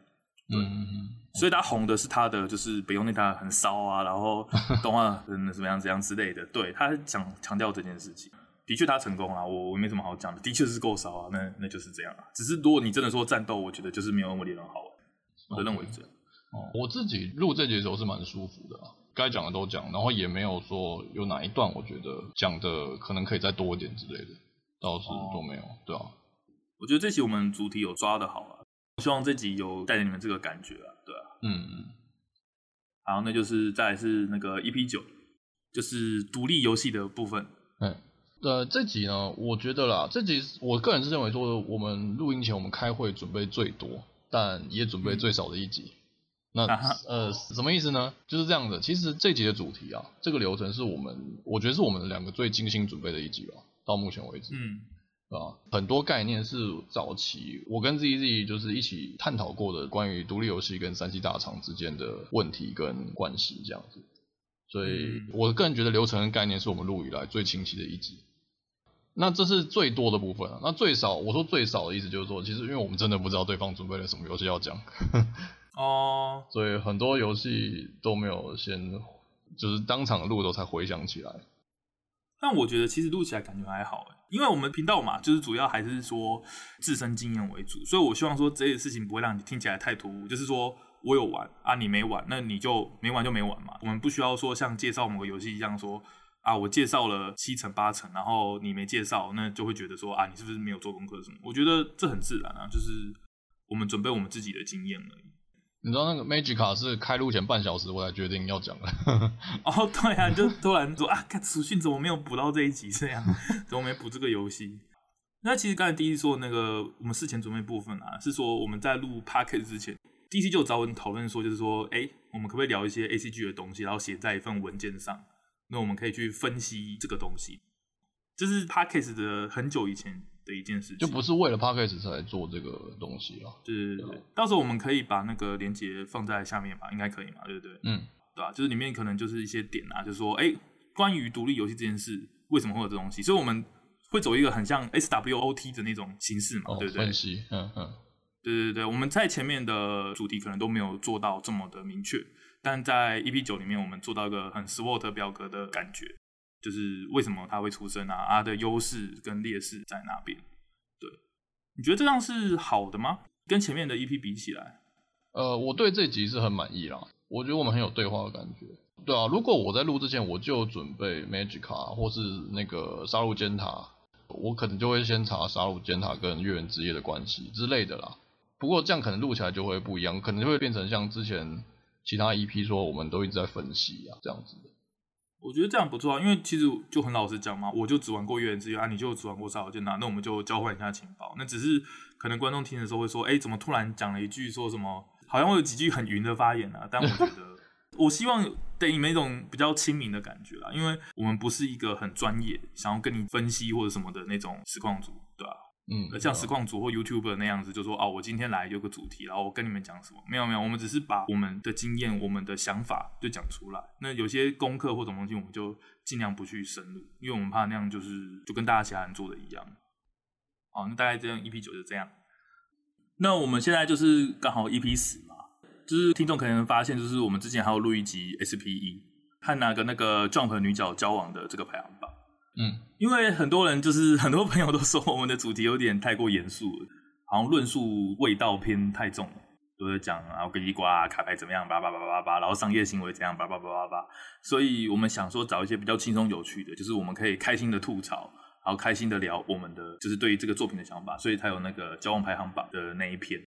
对，嗯，所以他红的是他的就是北欧那他很骚啊，然后动画嗯什么样怎样之类的，*laughs* 对，他想强调这件事情，的确他成功啊，我我没什么好讲的，的确是够骚啊，那那就是这样啊，只是如果你真的说战斗，我觉得就是没有恶魔猎人好玩，我认为这样。哦，我自己录这节的时候是蛮舒服的，啊，该讲的都讲，然后也没有说有哪一段我觉得讲的可能可以再多一点之类的，倒是都没有，哦，对啊。我觉得这期我们主题有抓的好啊，希望这集有带给你们这个感觉啊，对啊。嗯嗯。好，那就是再来是那个 EP 九，就是独立游戏的部分。嗯，呃，这集呢，我觉得啦，这集我个人是认为说，我们录音前我们开会准备最多，但也准备最少的一集。嗯那呃，什么意思呢？就是这样的。其实这集的主题啊，这个流程是我们，我觉得是我们两个最精心准备的一集吧，到目前为止。嗯，啊，很多概念是早期我跟 ZZ 就是一起探讨过的，关于独立游戏跟三 C 大厂之间的问题跟关系这样子。所以，我个人觉得流程跟概念是我们录以来最清晰的一集。那这是最多的部分啊。那最少，我说最少的意思就是说，其实因为我们真的不知道对方准备了什么游戏要讲。哦，*laughs* oh, 所以很多游戏都没有先，就是当场录的时候才回想起来。但我觉得其实录起来感觉还好，因为我们频道嘛，就是主要还是说自身经验为主，所以我希望说这些事情不会让你听起来太突兀。就是说我有玩啊，你没玩，那你就没玩就没玩嘛。我们不需要说像介绍某个游戏一样说啊，我介绍了七成八成，然后你没介绍，那就会觉得说啊，你是不是没有做功课什么？我觉得这很自然啊，就是我们准备我们自己的经验而已。你知道那个 Magic 卡是开录前半小时我才决定要讲的。*laughs* 哦，对啊，就突然说啊，看属性怎么没有补到这一集？这样 *laughs* 怎么没补这个游戏？那其实刚才第一说那个我们事前准备部分啊，是说我们在录 Podcast 之前，DC 就找我们讨论说，就是说，哎、我们可不可以聊一些 ACG 的东西，然后写在一份文件上？那我们可以去分析这个东西。就是 Podcast 的很久以前的一件事情，就不是为了 Podcast 才做这个东西啊。对对对，对，到时候我们可以把那个连接放在下面吧，应该可以嘛？对不对？嗯，对吧、啊？就是里面可能就是一些点啊，就是说，哎、欸，关于独立游戏这件事，为什么会有这东西？所以我们会走一个很像 SWOT 的那种形式嘛，哦、对不对？分析，嗯嗯，对对对，我们在前面的主题可能都没有做到这么的明确，但在 EP 九里面，我们做到一个很 SWOT 表格的感觉。就是为什么他会出生啊？他的优势跟劣势在哪边？对，你觉得这样是好的吗？跟前面的 EP 比起来，呃，我对这集是很满意啦。我觉得我们很有对话的感觉。对啊，如果我在录之前我就准备 magic 卡或是那个杀戮尖塔，我可能就会先查杀戮尖塔跟月圆之夜的关系之类的啦。不过这样可能录起来就会不一样，可能就会变成像之前其他 EP 说，我们都一直在分析啊这样子。我觉得这样不错啊，因为其实就很老实讲嘛，我就只玩过《月圆之夜》啊，你就只玩过《杀手剑啊》，那我们就交换一下情报。那只是可能观众听的时候会说，哎、欸，怎么突然讲了一句说什么，好像会有几句很云的发言啊？但我觉得，*laughs* 我希望给你们一种比较亲民的感觉啦，因为我们不是一个很专业，想要跟你分析或者什么的那种实况主，对吧、啊？嗯，像实况组或 YouTuber 那样子，就说哦，我今天来有个主题，然后我跟你们讲什么？没有没有，我们只是把我们的经验、我们的想法就讲出来。那有些功课或什么东西，我们就尽量不去深入，因为我们怕那样就是就跟大家其他人做的一样。好，那大概这样 EP 九就这样。那我们现在就是刚好 EP 十嘛，就是听众可能发现，就是我们之前还有录一集 SPE 和那个那个 Jump 女角交往的这个排行榜。嗯，因为很多人就是很多朋友都说我们的主题有点太过严肃了，好像论述味道偏太重了，都在讲啊，我跟你瓜卡牌怎么样，叭叭叭叭叭叭，然后商业行为怎样，叭叭叭叭叭，所以我们想说找一些比较轻松有趣的，就是我们可以开心的吐槽，然后开心的聊我们的就是对于这个作品的想法，所以他有那个交往排行榜的那一篇。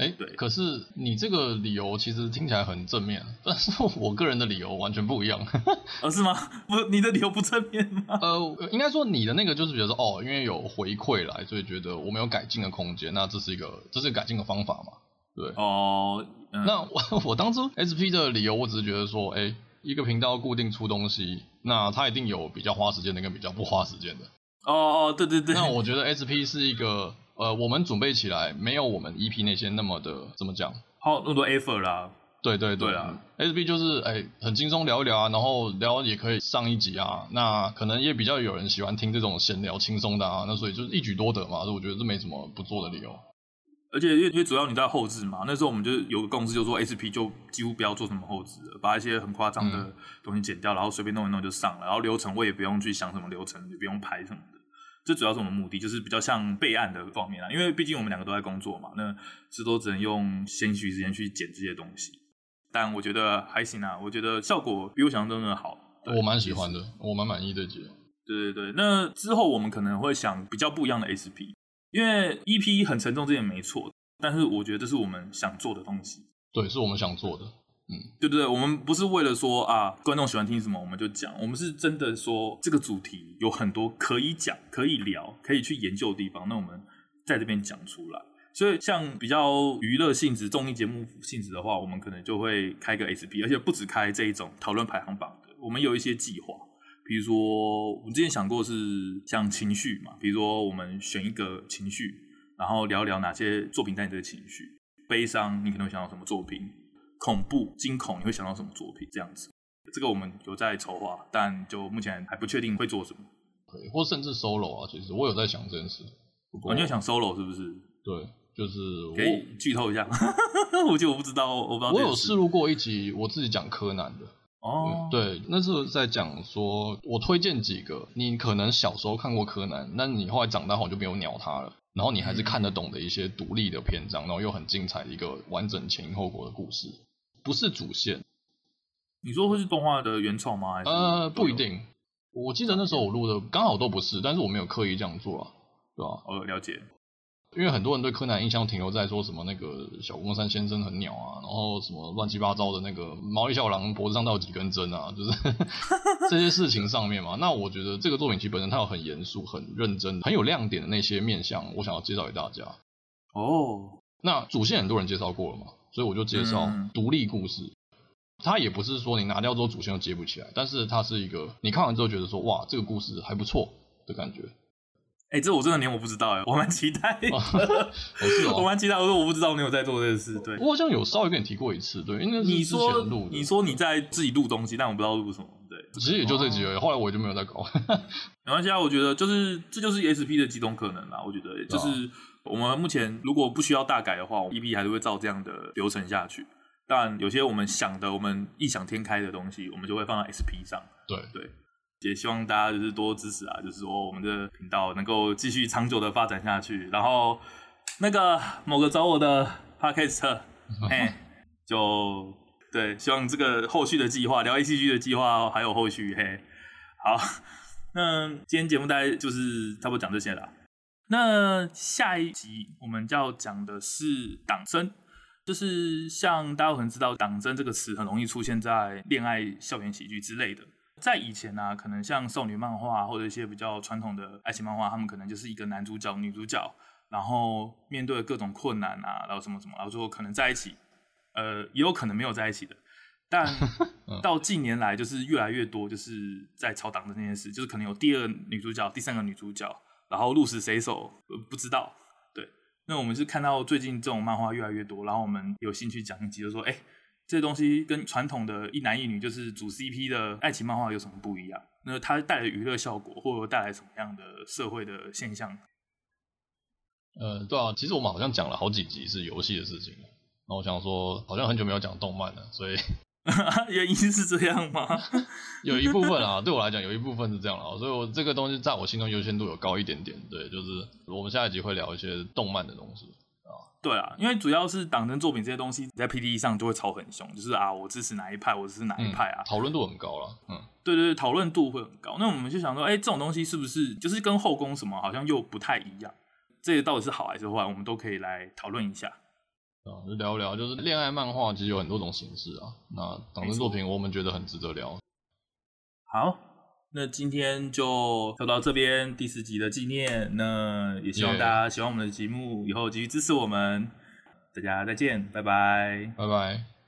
哎，对，可是你这个理由其实听起来很正面，*laughs* 但是我个人的理由完全不一样。*laughs* 哦，是吗？不，你的理由不正面吗？呃，应该说你的那个就是觉得说，哦，因为有回馈来，所以觉得我们有改进的空间，那这是一个，这是改进的方法嘛？对。哦，嗯、那我 *laughs* 我当初 SP 的理由，我只是觉得说，哎，一个频道固定出东西，那它一定有比较花时间的跟比较不花时间的。哦哦，对对对。那我觉得 SP 是一个。呃，我们准备起来没有我们 EP 那些那么的怎么讲？好，那么多 effort 啦。对对对，对啊，SP 就是哎，很轻松聊一聊啊，然后聊也可以上一集啊。那可能也比较有人喜欢听这种闲聊轻松的啊，那所以就是一举多得嘛。所以我觉得这没什么不做的理由。而且因为因为主要你在后置嘛，那时候我们就有个共识，就说 SP 就几乎不要做什么后置了，把一些很夸张的东西剪掉，嗯、然后随便弄一弄就上了，然后流程我也不用去想什么流程，也不用排什么的。这主要是我们目的，就是比较像备案的方面啊。因为毕竟我们两个都在工作嘛，那这都只能用闲余时间去剪这些东西。但我觉得还行啊，我觉得效果比我想象中的好。我蛮喜欢的，我蛮满意这集。对对对，那之后我们可能会想比较不一样的 SP，因为 EP 很沉重，这点没错。但是我觉得这是我们想做的东西。对，是我们想做的。嗯，对不对？我们不是为了说啊，观众喜欢听什么我们就讲，我们是真的说这个主题有很多可以讲、可以聊、可以去研究的地方，那我们在这边讲出来。所以像比较娱乐性质、综艺节目性质的话，我们可能就会开个 SP，而且不止开这一种讨论排行榜的，我们有一些计划，比如说我们之前想过是像情绪嘛，比如说我们选一个情绪，然后聊聊哪些作品带你这个情绪，悲伤你可能会想到什么作品。恐怖、惊恐，你会想到什么作品？这样子，这个我们有在筹划，但就目前还不确定会做什么。对，或甚至 solo 啊，其实我有在想这件事。完全、哦、想 solo 是不是？对，就是可以剧透一下。*laughs* 我就我不知道，我不知道。我有试录过一集，我自己讲柯南的。哦、嗯。对，那时候在讲说，我推荐几个，你可能小时候看过柯南，那你后来长大后就没有鸟他了，然后你还是看得懂的一些独立的篇章，然后又很精彩的一个完整前因后果的故事。不是主线，你说会是动画的原创吗？还是呃，不一定。我记得那时候我录的刚好都不是，但是我没有刻意这样做啊，对吧？哦，了解。因为很多人对柯南印象停留在说什么那个小宫山先生很鸟啊，然后什么乱七八糟的那个毛利小五郎脖子上都有几根针啊，就是 *laughs* 这些事情上面嘛。那我觉得这个作品其实本身它有很严肃、很认真、很有亮点的那些面相，我想要介绍给大家。哦，那主线很多人介绍过了嘛，所以我就介绍独立故事。它也不是说你拿掉之后主线就接不起来，但是它是一个你看完之后觉得说哇，这个故事还不错的感觉。哎、欸，这我真的连我不知道哎，我蛮期待的。*laughs* 哦是哦、我蛮期待，我说我不知道你有在做这件事。对，我好像有稍微跟你提过一次，对，因为你说你说你在自己录东西，但我不知道录什么。对，其实也就这几个，哦、后来我也就没有再搞。*laughs* 没关系啊，我觉得就是这就是 SP 的几种可能啦。我觉得就是我们目前如果不需要大改的话，我 EP 还是会照这样的流程下去。但有些我们想的、我们异想天开的东西，我们就会放在 SP 上。对对。也希望大家就是多支持啊，就是说我们的频道能够继续长久的发展下去。然后那个某个找我的 Podcast，*laughs* 嘿，就对，希望这个后续的计划，聊 ACG 的计划还有后续，嘿，好，那今天节目大概就是差不多讲这些了。那下一集我们就要讲的是党争，就是像大家可能知道，党争这个词很容易出现在恋爱校园喜剧之类的。在以前呢、啊，可能像少女漫画或者一些比较传统的爱情漫画，他们可能就是一个男主角、女主角，然后面对各种困难啊，然后什么什么，然后最后可能在一起，呃，也有可能没有在一起的。但 *laughs* 到近年来，就是越来越多，就是在炒党的这件事，就是可能有第二个女主角、第三个女主角，然后鹿死谁手不知道。对，那我们是看到最近这种漫画越来越多，然后我们有兴趣讲一集，就说，哎。这东西跟传统的一男一女就是主 CP 的爱情漫画有什么不一样？那它带来娱乐效果，或者带来什么样的社会的现象？呃，对啊，其实我们好像讲了好几集是游戏的事情，那我想说，好像很久没有讲动漫了，所以 *laughs* 原因是这样吗？*laughs* 有一部分啊，对我来讲有一部分是这样了，所以我这个东西在我心中优先度有高一点点。对，就是我们下一集会聊一些动漫的东西。对啊，因为主要是党争作品这些东西在 PDE 上就会吵很凶，就是啊，我支持哪一派，我支持哪一派啊，讨论度很高了。嗯，对对对，讨论度会很高。那我们就想说，哎，这种东西是不是就是跟后宫什么好像又不太一样？这个到底是好还是坏？我们都可以来讨论一下。啊，就聊聊，就是恋爱漫画其实有很多种形式啊。那党政作品我们觉得很值得聊。好。那今天就聊到这边第十集的纪念，那也希望大家喜欢我们的节目，以后继续支持我们，大家再见，拜拜，拜拜。